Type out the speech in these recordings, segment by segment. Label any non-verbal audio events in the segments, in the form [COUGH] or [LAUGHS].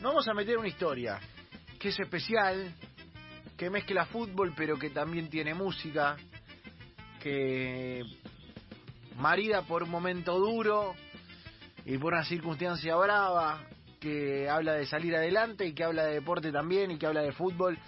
nos vamos a meter una historia que es especial, que mezcla fútbol pero que también tiene música, que marida por un momento duro y por una circunstancia brava, que habla de salir adelante y que habla de deporte también y que habla de fútbol.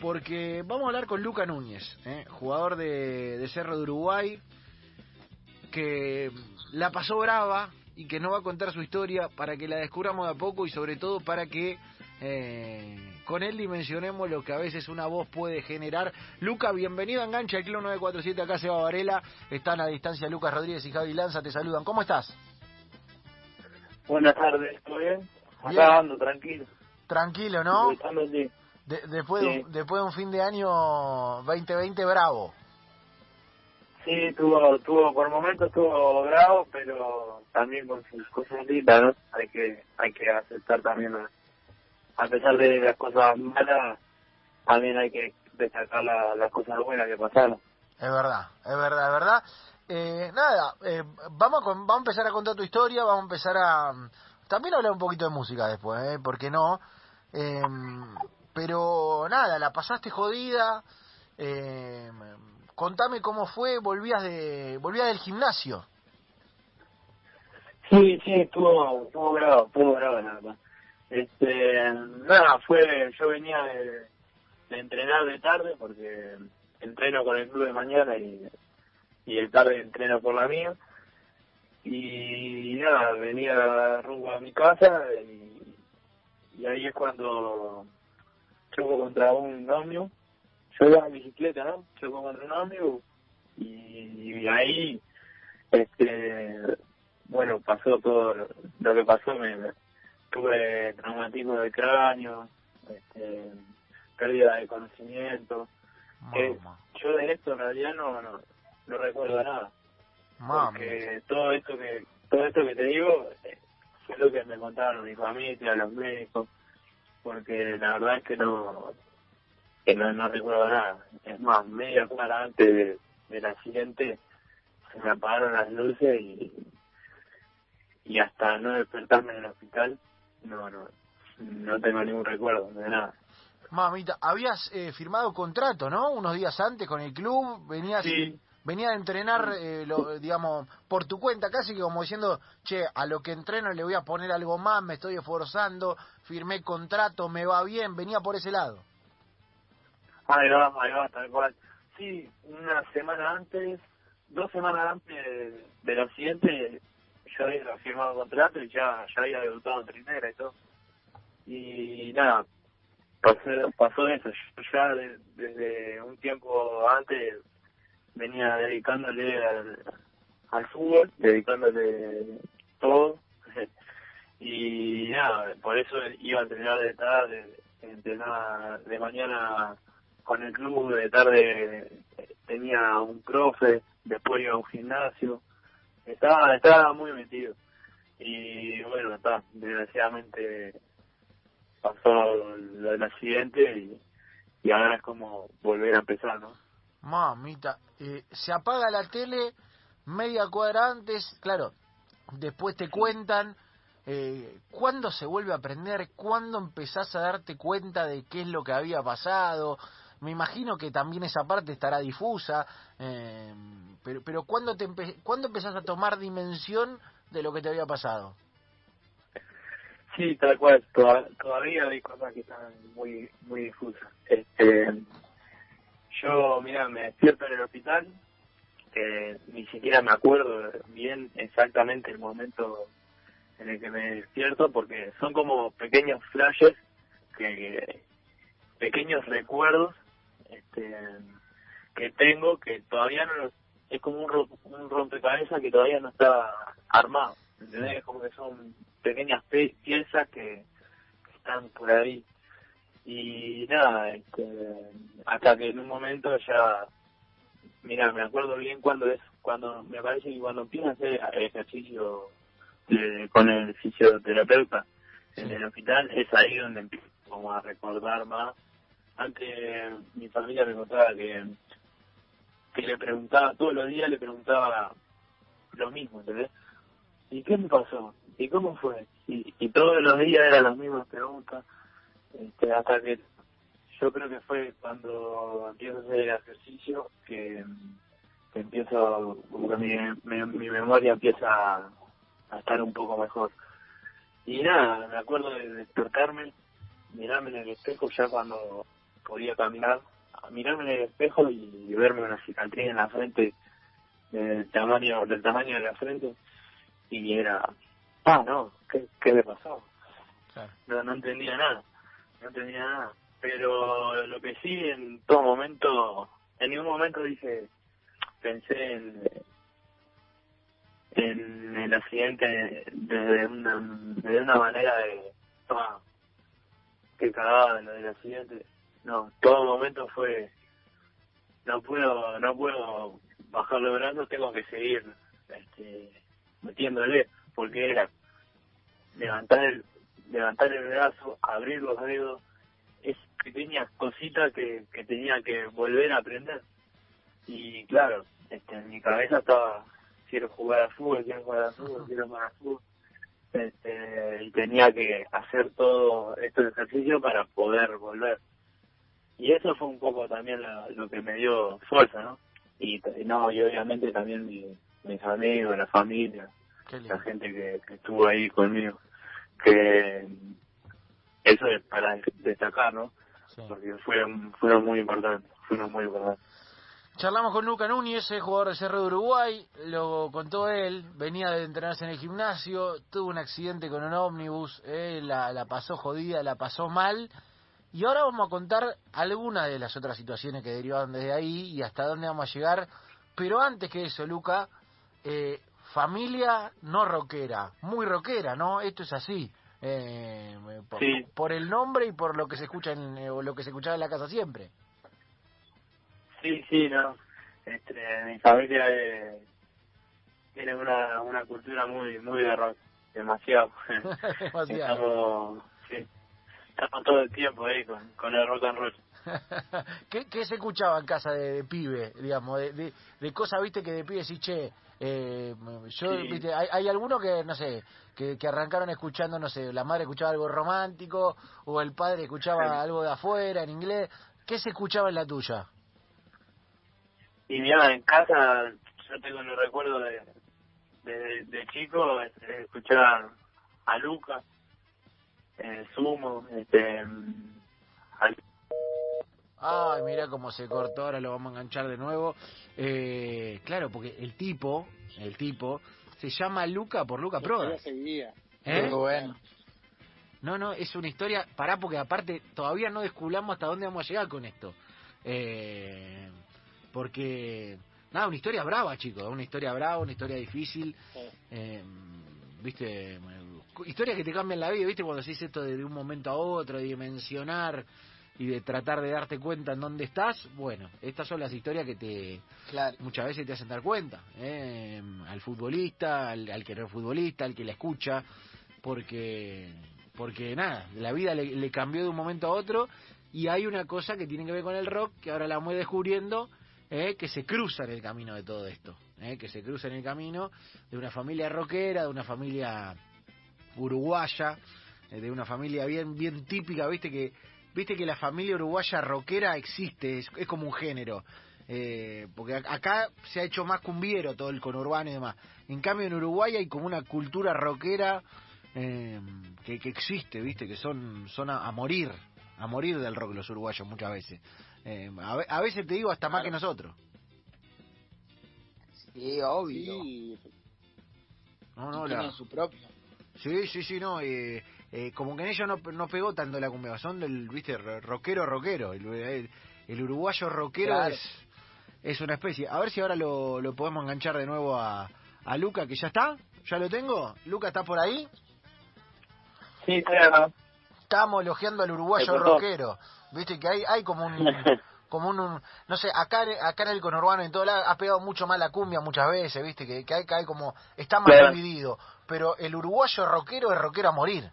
Porque vamos a hablar con Luca Núñez, ¿eh? jugador de, de Cerro de Uruguay, que la pasó brava y que nos va a contar su historia para que la descubramos de a poco y sobre todo para que eh, con él dimensionemos lo que a veces una voz puede generar. Luca, bienvenido a Engancha, el Club 947, acá Seba Varela, están a distancia Lucas Rodríguez y Javi Lanza, te saludan. ¿Cómo estás? Buenas tardes, ¿todo bien? Acá ando, tranquilo. Tranquilo, ¿no? sí. De- después, de, un- después de un fin de año 2020 bravo. Sí, tuvo, tuvo, por momentos estuvo bravo, pero también con sus cosas lindas, ¿no? Hay que, hay que aceptar también, a, a pesar de las cosas malas, también hay que destacar la- las cosas buenas que pasaron. Es verdad, es verdad, es verdad. Eh, nada, eh, vamos, a, vamos a empezar a contar tu historia, vamos a empezar a... También hablar un poquito de música después, ¿eh? ¿Por qué no? Eh, pero nada, la pasaste jodida. Eh, contame cómo fue, volvías de volvías del gimnasio. Sí, sí, estuvo, estuvo bravo, estuvo bravo la verdad. Este, nada, fue, yo venía de, de entrenar de tarde porque entreno con el club de mañana y, y el tarde entreno por la mía. Y, nada, venía rumbo a mi casa y, y ahí es cuando choco contra un ómnibus. Yo iba en bicicleta, ¿no? Choco contra un ómnibus y, y ahí, este, bueno, pasó todo lo, lo que pasó, me, me- tuve traumatismo del cráneo, este, pérdida de conocimiento. Eh, yo de esto en realidad no, no, no recuerdo nada, mami. porque todo esto que todo esto que te digo eh, fue lo que me contaron mi familia, los médicos, porque la verdad es que no que no, no recuerdo nada. Es más, media hora antes de- del accidente se me apagaron las luces y, y hasta no despertarme en el hospital no no no tengo ningún recuerdo de nada. Mamita, habías eh, firmado contrato, ¿no? Unos días antes con el club, venías Sí. venía a entrenar, eh, lo, digamos, por tu cuenta, casi que como diciendo, che, a lo que entreno le voy a poner algo más, me estoy esforzando, firmé contrato, me va bien, venía por ese lado. Ahí va, ahí va, tal cual. Sí, una semana antes, dos semanas antes del accidente, yo había firmado contrato y ya, ya había debutado en primera y todo. Y nada, pasó, pasó eso. Yo ya de- desde un tiempo antes venía dedicándole al, al fútbol, dedicándole todo. [LAUGHS] y nada, por eso iba a entrenar de tarde, entrenaba de mañana con el club, de tarde tenía un profe, después iba a un gimnasio. Estaba, estaba muy metido. Y bueno, está, desgraciadamente pasó lo del accidente y, y ahora es como volver a empezar, ¿no? Mamita, eh, se apaga la tele media cuadra antes, claro, después te cuentan eh, cuándo se vuelve a aprender, cuándo empezás a darte cuenta de qué es lo que había pasado. Me imagino que también esa parte estará difusa, eh, pero, pero ¿cuándo, te empe- ¿cuándo empezás a tomar dimensión de lo que te había pasado? Sí, tal cual. Toda- todavía hay cosas que están muy muy difusas. Este, yo, mira, me despierto en el hospital, que ni siquiera me acuerdo bien exactamente el momento en el que me despierto, porque son como pequeños flashes, que- pequeños recuerdos este, que tengo que todavía no los, es como un, un rompecabezas que todavía no está armado. ¿entendés? Como que son pequeñas pe- piezas que, están por ahí. Y nada, este, hasta que en un momento ya, mira, me acuerdo bien cuando es, cuando me parece que cuando empiezo a hacer ejercicio de- con el fisioterapeuta en el hospital, es ahí donde empiezo como a recordar más. Antes mi familia me contaba que, que le preguntaba, todos los días le preguntaba lo mismo, ¿entendés? ¿Y qué me pasó? ¿y cómo fue? Y, todos los días eran las mismas preguntas, este, hasta que yo creo que fue cuando empiezo a hacer el ejercicio que, que empiezo, mi, mi, mi memoria empieza a, a estar un poco mejor. Y nada, me acuerdo de despertarme, mirarme en el espejo ya cuando podía caminar, mirarme en el espejo y verme una cicatriz en la frente del tamaño del tamaño de la frente. Y era ah no qué, qué le pasó no no entendía nada no entendía nada. Pero lo que sí en todo momento en ningún momento dije pensé en en el accidente desde una de una manera de ah, que cagaba de lo del accidente no todo momento fue no puedo no puedo bajar los brazos tengo que seguir este, metiéndole porque era levantar el levantar el brazo abrir los dedos es pequeñas cositas que, que tenía que volver a aprender. Y claro este, en mi cabeza estaba quiero jugar al fútbol quiero jugar al fútbol quiero jugar al fútbol. Este, y tenía que hacer todo estos ejercicios para poder volver y eso fue un poco también lo que me dio fuerza no y no y obviamente también mi, mis amigos la familia la gente que, estuvo ahí conmigo que eso es para destacar no porque fueron fueron muy importantes fueron muy importantes Charlamos con Luca Núñez, jugador de Cerro de Uruguay, lo contó él, venía de entrenarse en el gimnasio, tuvo un accidente con un ómnibus, eh, la, la pasó jodida, la pasó mal, y ahora vamos a contar algunas de las otras situaciones que derivaban desde ahí y hasta dónde vamos a llegar. Pero antes que eso, Luca, eh, familia no rockera, muy rockera, ¿no? Esto es así. Eh, por, el nombre y por lo que se escucha en, eh, o lo que se escuchaba en la casa siempre. Sí, sí, no. Este, mi familia eh, tiene una, una cultura muy muy de rock, demasiado. [LAUGHS] demasiado. sí estamos todo el tiempo ahí con, con el rock and roll. [LAUGHS] ¿Qué, ¿Qué, se escuchaba en casa de, pibe, digamos, de, de, cosas, viste, que de pibe sí, che, eh, yo, viste, hay, hay algunos que, no sé, que, que arrancaron escuchando, no sé, la madre escuchaba algo romántico, o el padre escuchaba algo de afuera, en inglés, ¿qué se escuchaba en la tuya? Y mira, en casa, yo tengo el recuerdo de, de, de chico, este, escuchar a Lucas, eh, sumo, este... Ay, mira cómo se cortó, ahora lo vamos a enganchar de nuevo. Eh, claro, porque el tipo, el tipo, se llama Luca por Luca Proda. ¿Eh? bueno. No, no, es una historia, pará, porque aparte todavía no descubramos hasta dónde vamos a llegar con esto. Eh, porque, nada, una historia brava, chicos, una historia brava, una historia difícil. Eh, Viste, historias que te cambian la vida, ¿viste? Cuando haces esto de, un momento a otro, de dimensionar y de tratar de darte cuenta en dónde estás, bueno, estas son las historias que te muchas veces te hacen dar cuenta, ¿eh? al futbolista, al, que no es futbolista, al que la escucha, porque porque nada, la vida le, cambió de un momento a otro y hay una cosa que tiene que ver con el rock que ahora la voy descubriendo, ¿eh? que se cruza en el camino de todo esto, ¿eh? que se cruza en el camino de una familia rockera, de una familia uruguaya, eh, de una familia bien bien típica, viste que viste que la familia uruguaya rockera existe, es, como un género. Eh, porque acá se ha hecho más cumbiero todo el conurbano y demás. En cambio en Uruguay hay como una cultura rockera eh, que, que, existe, viste, que son, son a, morir, a morir del rock los uruguayos muchas veces. a, veces te digo hasta más que nosotros. Sí, obvio. No, no, la... su propio. Sí, sí, sí, no. Eh, eh, como que en ellos no, no pegó tanto la cumbia, son del, viste, rockero, rockero. El, el, uruguayo rockero es, es una especie. A ver si ahora lo, lo podemos enganchar de nuevo a, a Luca, que ya está. ¿Ya lo tengo? ¿Luca está por ahí? Sí, claro. Estamos elogiando al uruguayo rockero. Viste que hay, hay como un... [LAUGHS] como un, no sé, acá, acá en el conurbano en todo lado ha pegado mucho más la cumbia muchas veces, viste, que, que, hay, que hay como, está más dividido, pero el uruguayo rockero es rockero a morir.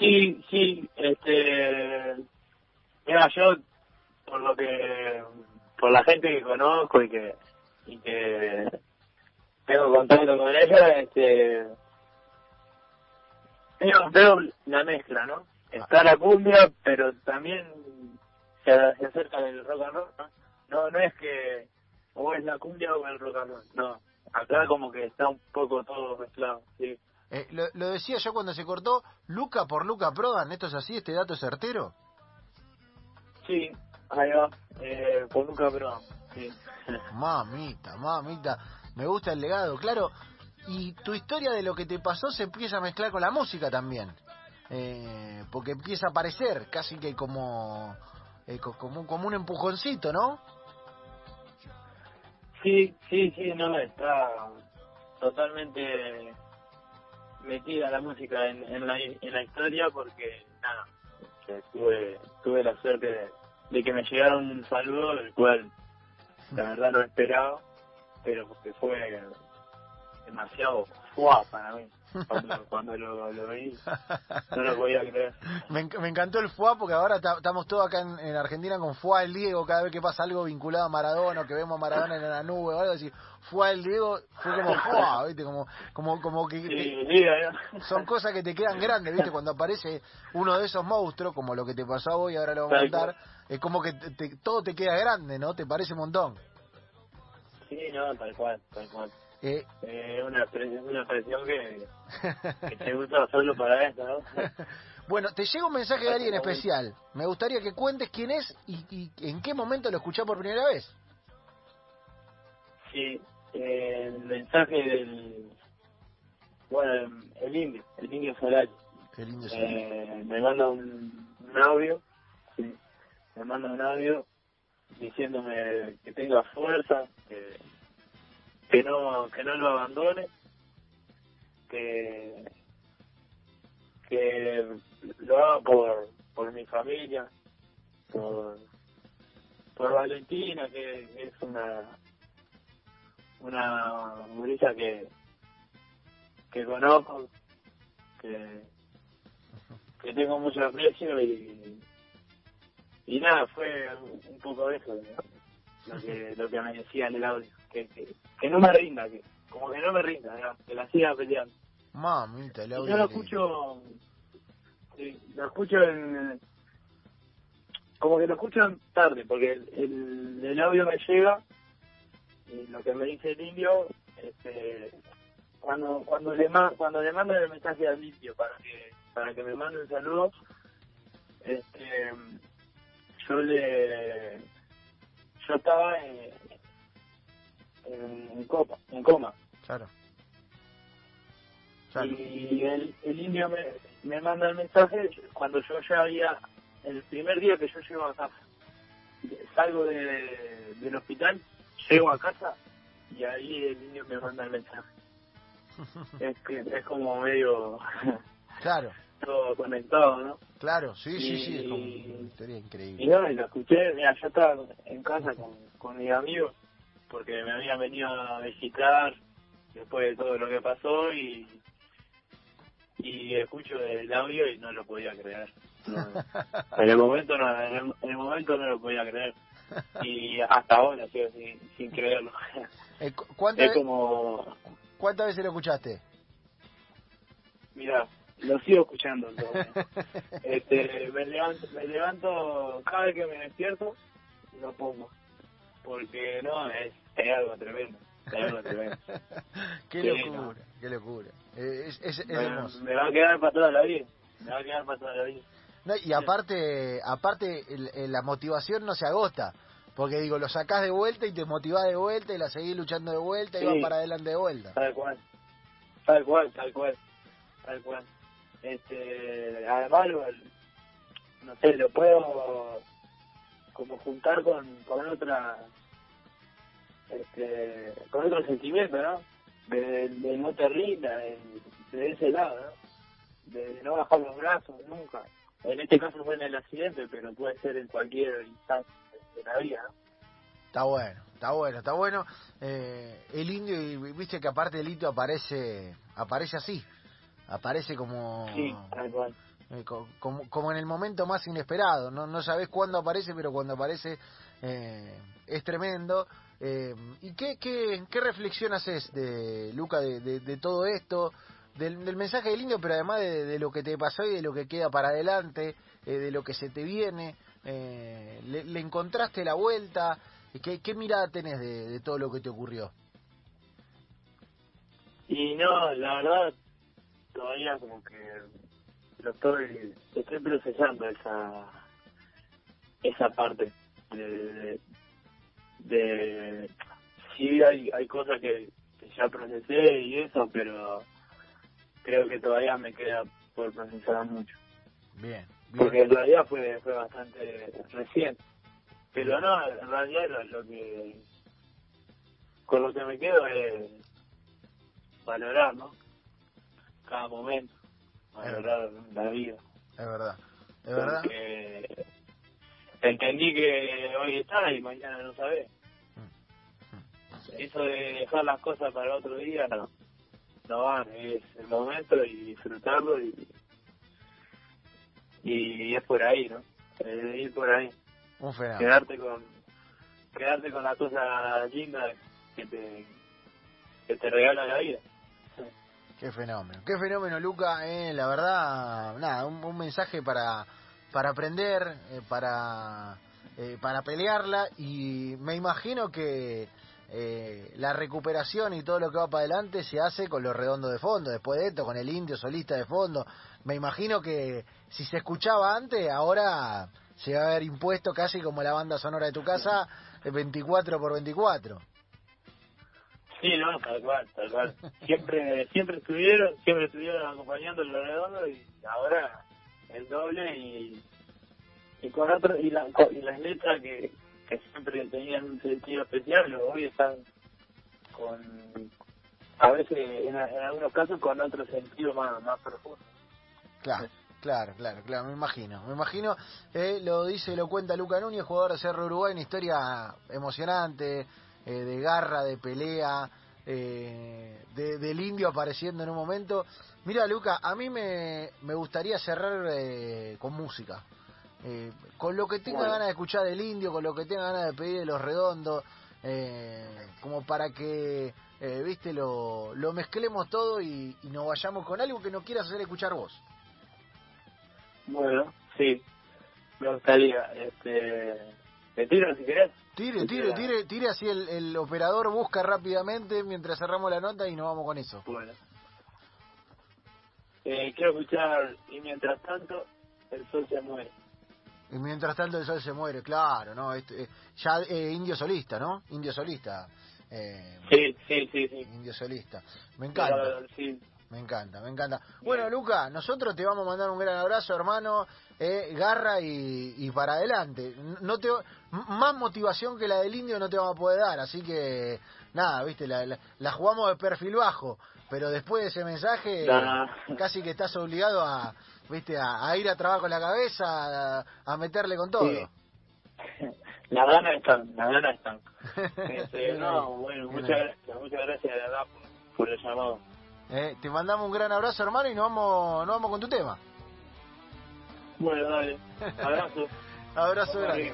Sí, sí, este, mira, yo, por lo que, por la gente que conozco y que, y que tengo contacto con ella, este, veo, veo la mezcla, ¿no? Está la cumbia, pero también se, se acerca del rock and roll, ¿no? No, no es que o es la cumbia o el rock and roll, no. Acá como que está un poco todo mezclado, sí. Eh, lo, lo, decía yo cuando se cortó, Luca por Luca Prodan, ¿esto es así? ¿Este dato es certero? Sí, ahí va, eh, por Luca Prodan, sí. [LAUGHS] Mamita, mamita, me gusta el legado, claro. Y tu historia de lo que te pasó se empieza a mezclar con la música también. Eh, porque empieza a aparecer casi que como, eh, como, como un empujoncito, ¿no? Sí, sí, sí, no, está totalmente metida la música en, en, la, en la historia porque, nada, tuve, tuve la suerte de, que me llegara un saludo, el cual la verdad no esperaba, pero porque fue demasiado fuá para mí. Cuando, cuando lo, lo, no lo podía creer. [LAUGHS] Me, me encantó el FUA porque ahora estamos todos acá en, en, Argentina con FUA el Diego. Cada vez que pasa algo vinculado a Maradona o que vemos a Maradona en la nube o algo así, FUA el Diego fue como FUA, [LAUGHS] ¿viste? Como, como, como que. Sí, que sí, son cosas que te quedan grandes, ¿viste? Cuando aparece uno de esos monstruos, como lo que te pasó a vos y ahora lo vamos a contar, es como que te, te, todo te queda grande, ¿no? Te parece un montón. Sí, no, tal cual, tal cual. Eh, eh, una, una expresión que, [LAUGHS] que te gusta solo para eso, ¿no? bueno, te llega un mensaje de alguien especial. Me gustaría que cuentes quién es y, y en qué momento lo escuchás por primera vez. Sí, eh, el mensaje del. Bueno, el indio, el indio Solari. El indio Solari. Eh, me manda un, un audio, sí, me manda un audio diciéndome que tenga fuerza, que que no que no lo abandone que que lo haga por por mi familia por por Valentina que, es una una murilla que que conozco que que tengo mucho aprecio y y nada fue un poco eso lo que lo que me decía en el audio que, que, que no me rinda, que como que no me rinda, ¿no? que la siga peleando. Mamita, el audio. Yo lo escucho, sí, lo escucho en, como que lo escucho tarde, porque el, el, el, audio me llega y lo que me dice el indio, este, cuando cuando le cuando le mando el mensaje al indio para que para que me mande un saludo, este, yo le, yo estaba en, en, en, copa, en coma. Claro. claro. Y el, el indio me, me manda el mensaje cuando yo ya había, el primer día que yo llego a casa, salgo de, del hospital, llego a casa y ahí el indio me manda el mensaje. [LAUGHS] es que es como medio claro [LAUGHS] todo conectado no claro sí y, sí sí es como una historia increíble y no y lo escuché mira yo estaba en casa con, con mis amigos porque me habían venido a visitar después de todo lo que pasó y y escucho el audio y no lo podía creer. No, en el momento no en el, en el, momento no lo podía creer. Y hasta ahora sigo sin, sin creerlo. Eh, ¿cuántas, es como ¿cuántas veces lo escuchaste? mira lo sigo escuchando este me levanto me levanto cada vez que me despierto lo pongo porque no es, es algo tremendo es algo [LAUGHS] tremendo qué Sí, locura no. qué locura Eh, es, es, es me, hermoso me va a quedar para toda la vida me va a quedar para toda la vida No, y aparte, aparte la motivación no se agota. Porque digo, lo sacás de vuelta y te motivás de vuelta y la seguís luchando de vuelta y Sí. vas para adelante de vuelta. tal cual tal cual tal cual tal cual este además lo, no sé lo puedo como juntar con con otra este con otro sentimiento no de, de no te rindas de, de ese lado no de, de no bajar los brazos nunca en este caso fue en el accidente pero puede ser en cualquier instante de la vida ¿no? Está bueno, está bueno, está bueno. Eh, el indio, y viste que aparte el indio aparece, aparece así. Aparece como, sí tal cual eh, co- como, como en el momento más inesperado. No, no sabés cuándo aparece, pero cuando aparece eh, es tremendo. Eh, ¿Y qué, qué, qué reflexión haces, de, Luca, de, de, todo esto? Del, del, mensaje del indio, pero además de, lo que te pasó y de lo que queda para adelante, eh, de lo que se te viene. Eh, le, encontraste la vuelta? ¿Qué, qué mirada tenés de, todo lo que te ocurrió? Y no, la verdad, todavía como que lo estoy, estoy procesando esa esa parte de, de, sí hay hay cosas que, ya procesé y eso pero creo que todavía me queda por procesar mucho. Bien, porque en realidad fue fue bastante reciente pero no en realidad lo, que con lo que me quedo es valorar no cada momento valorar la vida es verdad es verdad entendí que hoy está y mañana no sabes. Eso de dejar las cosas para otro día, no. No van, es el momento y disfrutarlo y, y es por ahí, ¿no? Es ir por ahí. Un quedarte con quedarte con las cosas lindas que te, que te regala la vida. Qué fenómeno, qué fenómeno, Luca. Eh, la verdad, nada, un mensaje para para aprender, eh, para, eh, para pelearla y me imagino que eh, la recuperación y todo lo que va para adelante se hace con los redondos de fondo, después de esto, con el indio solista de fondo. Me imagino que si se escuchaba antes, ahora se va a ver impuesto casi como la banda sonora de tu casa, 24 por 24. Sí, no, tal cual, tal cual. Siempre, siempre estuvieron, siempre estuvieron acompañando los redondos y ahora el doble y, y con otro y, la, y las letras que, que siempre tenían un sentido especial hoy están con a veces en, algunos casos con otro sentido más más profundo claro Claro, claro, claro, me imagino, me imagino, eh, lo dice, lo cuenta Luca Núñez, jugador de Cerro Uruguay, una historia emocionante, eh, de garra, de pelea, eh, de, del indio apareciendo en un momento. Mira, Luca, a mí me, me gustaría cerrar eh, con música. Eh, con lo que tenga ganas de escuchar del indio, con lo que tenga ganas de pedir de los redondos, eh, como para que, viste, lo, lo mezclemos todo y, y, nos vayamos con algo que no quieras hacer escuchar vos. Bueno, sí, me gustaría. Este, ¿Te tiro si querés? Tire, tire, tire, tire así el, el operador busca rápidamente mientras cerramos la nota y nos vamos con eso. Bueno. Eh, quiero escuchar y mientras tanto el sol se muere. Y mientras tanto el sol se muere, claro, ¿no? Este, eh, ya eh, indio solista, ¿no? Indio solista. Eh, sí, sí, sí, sí. Indio solista. Me encanta. Me encanta, me encanta. Bueno, Luca, nosotros te vamos a mandar un gran abrazo, hermano. Eh, garra y, y, para adelante. No te, más motivación que la del indio no te vamos a poder dar, así que nada, viste, la, la jugamos de perfil bajo pero después de ese mensaje casi que estás obligado a viste a, ir a trabajo con la cabeza a, meterle con todo [LAUGHS] la gana están la gana están [LAUGHS] este, no bueno muchas gracias muchas gracias de verdad por, el llamado eh, te mandamos un gran abrazo hermano y nos vamos nos vamos con tu tema. Bueno dale. [LAUGHS] Abrazo. Abrazo grande